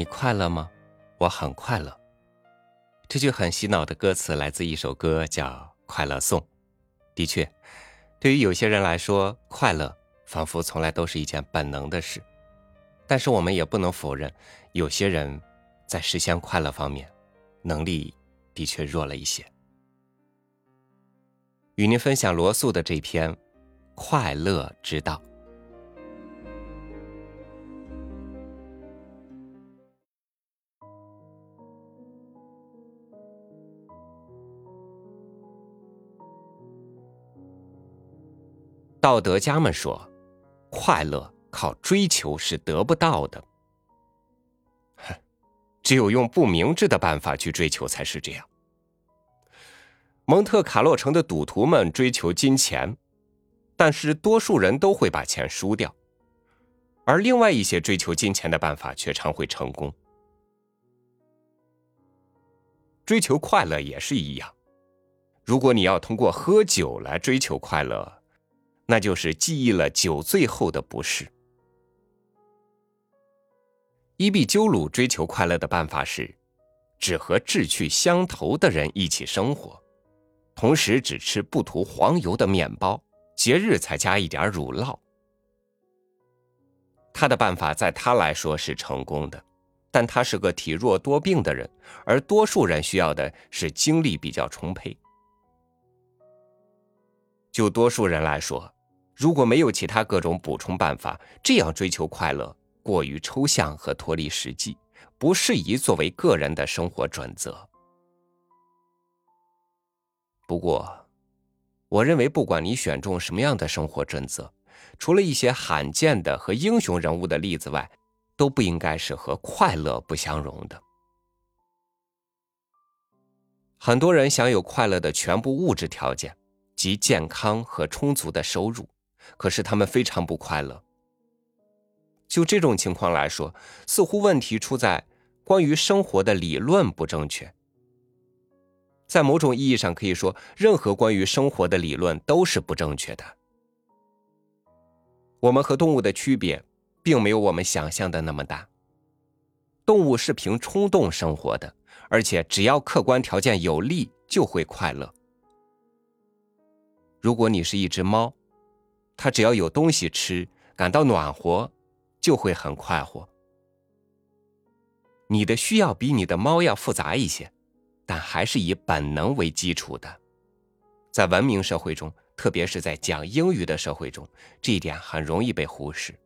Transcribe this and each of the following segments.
你快乐吗？我很快乐。这句很洗脑的歌词来自一首歌，叫《快乐颂》。的确，对于有些人来说，快乐仿佛从来都是一件本能的事。但是我们也不能否认，有些人在实现快乐方面能力的确弱了一些。与您分享罗素的这篇《快乐之道》。道德家们说，快乐靠追求是得不到的。只有用不明智的办法去追求才是这样。蒙特卡洛城的赌徒们追求金钱，但是多数人都会把钱输掉，而另外一些追求金钱的办法却常会成功。追求快乐也是一样，如果你要通过喝酒来追求快乐。那就是记忆了酒醉后的不适。伊壁鸠鲁追求快乐的办法是，只和志趣相投的人一起生活，同时只吃不涂黄油的面包，节日才加一点乳酪。他的办法在他来说是成功的，但他是个体弱多病的人，而多数人需要的是精力比较充沛。就多数人来说。如果没有其他各种补充办法，这样追求快乐过于抽象和脱离实际，不适宜作为个人的生活准则。不过，我认为不管你选中什么样的生活准则，除了一些罕见的和英雄人物的例子外，都不应该是和快乐不相容的。很多人享有快乐的全部物质条件，即健康和充足的收入。可是他们非常不快乐。就这种情况来说，似乎问题出在关于生活的理论不正确。在某种意义上可以说，任何关于生活的理论都是不正确的。我们和动物的区别，并没有我们想象的那么大。动物是凭冲动生活的，而且只要客观条件有利，就会快乐。如果你是一只猫。他只要有东西吃，感到暖和，就会很快活。你的需要比你的猫要复杂一些，但还是以本能为基础的。在文明社会中，特别是在讲英语的社会中，这一点很容易被忽视。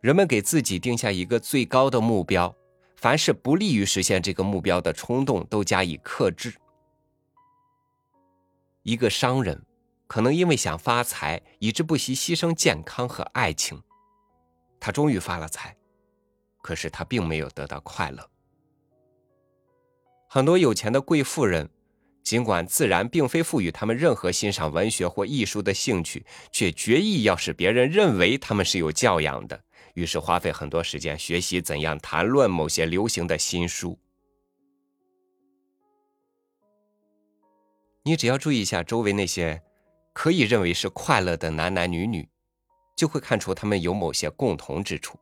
人们给自己定下一个最高的目标，凡是不利于实现这个目标的冲动，都加以克制。一个商人，可能因为想发财，以致不惜牺牲健康和爱情。他终于发了财，可是他并没有得到快乐。很多有钱的贵妇人，尽管自然并非赋予他们任何欣赏文学或艺术的兴趣，却决意要使别人认为他们是有教养的，于是花费很多时间学习怎样谈论某些流行的新书。你只要注意一下周围那些可以认为是快乐的男男女女，就会看出他们有某些共同之处。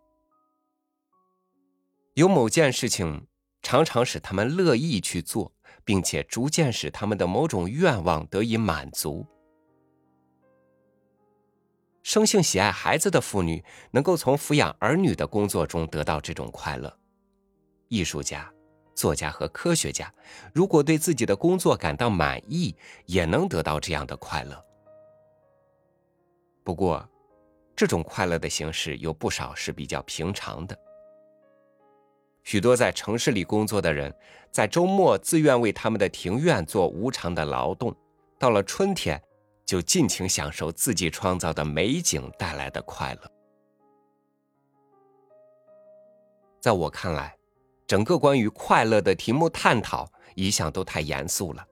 有某件事情常常使他们乐意去做，并且逐渐使他们的某种愿望得以满足。生性喜爱孩子的妇女能够从抚养儿女的工作中得到这种快乐。艺术家。作家和科学家，如果对自己的工作感到满意，也能得到这样的快乐。不过，这种快乐的形式有不少是比较平常的。许多在城市里工作的人，在周末自愿为他们的庭院做无偿的劳动，到了春天，就尽情享受自己创造的美景带来的快乐。在我看来。整个关于快乐的题目探讨一向都太严肃了。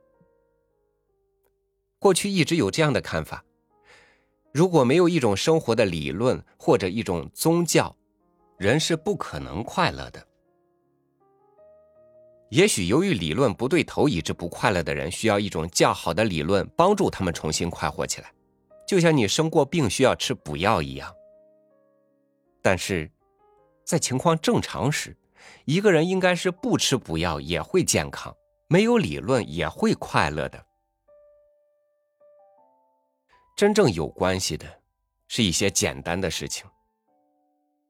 过去一直有这样的看法：如果没有一种生活的理论或者一种宗教，人是不可能快乐的。也许由于理论不对头，以致不快乐的人需要一种较好的理论帮助他们重新快活起来，就像你生过病需要吃补药一样。但是。在情况正常时，一个人应该是不吃补药也会健康，没有理论也会快乐的。真正有关系的，是一些简单的事情。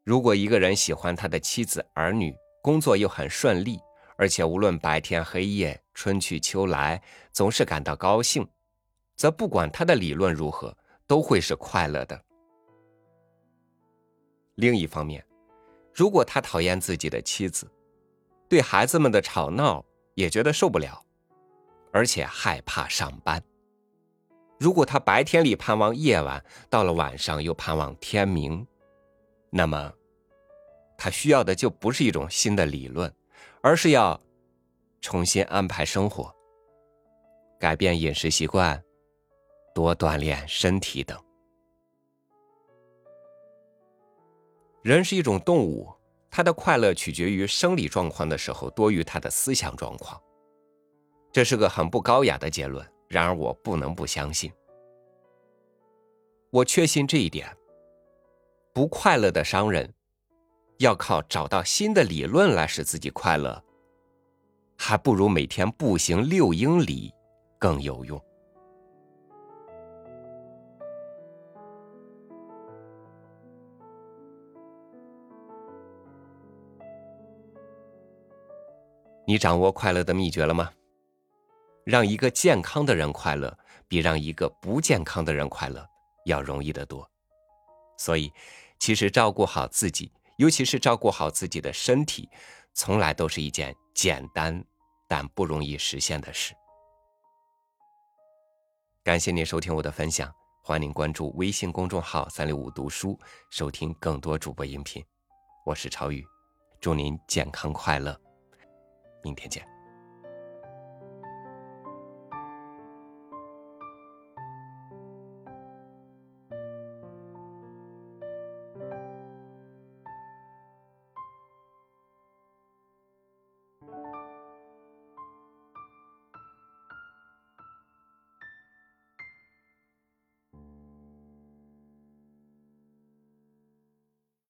如果一个人喜欢他的妻子儿女，工作又很顺利，而且无论白天黑夜、春去秋来，总是感到高兴，则不管他的理论如何，都会是快乐的。另一方面，如果他讨厌自己的妻子，对孩子们的吵闹也觉得受不了，而且害怕上班。如果他白天里盼望夜晚，到了晚上又盼望天明，那么，他需要的就不是一种新的理论，而是要重新安排生活、改变饮食习惯、多锻炼身体等。人是一种动物，他的快乐取决于生理状况的时候多于他的思想状况。这是个很不高雅的结论。然而，我不能不相信。我确信这一点。不快乐的商人，要靠找到新的理论来使自己快乐，还不如每天步行六英里更有用。你掌握快乐的秘诀了吗？让一个健康的人快乐，比让一个不健康的人快乐要容易得多。所以，其实照顾好自己，尤其是照顾好自己的身体，从来都是一件简单但不容易实现的事。感谢您收听我的分享，欢迎您关注微信公众号“三六五读书”，收听更多主播音频。我是超宇，祝您健康快乐，明天见。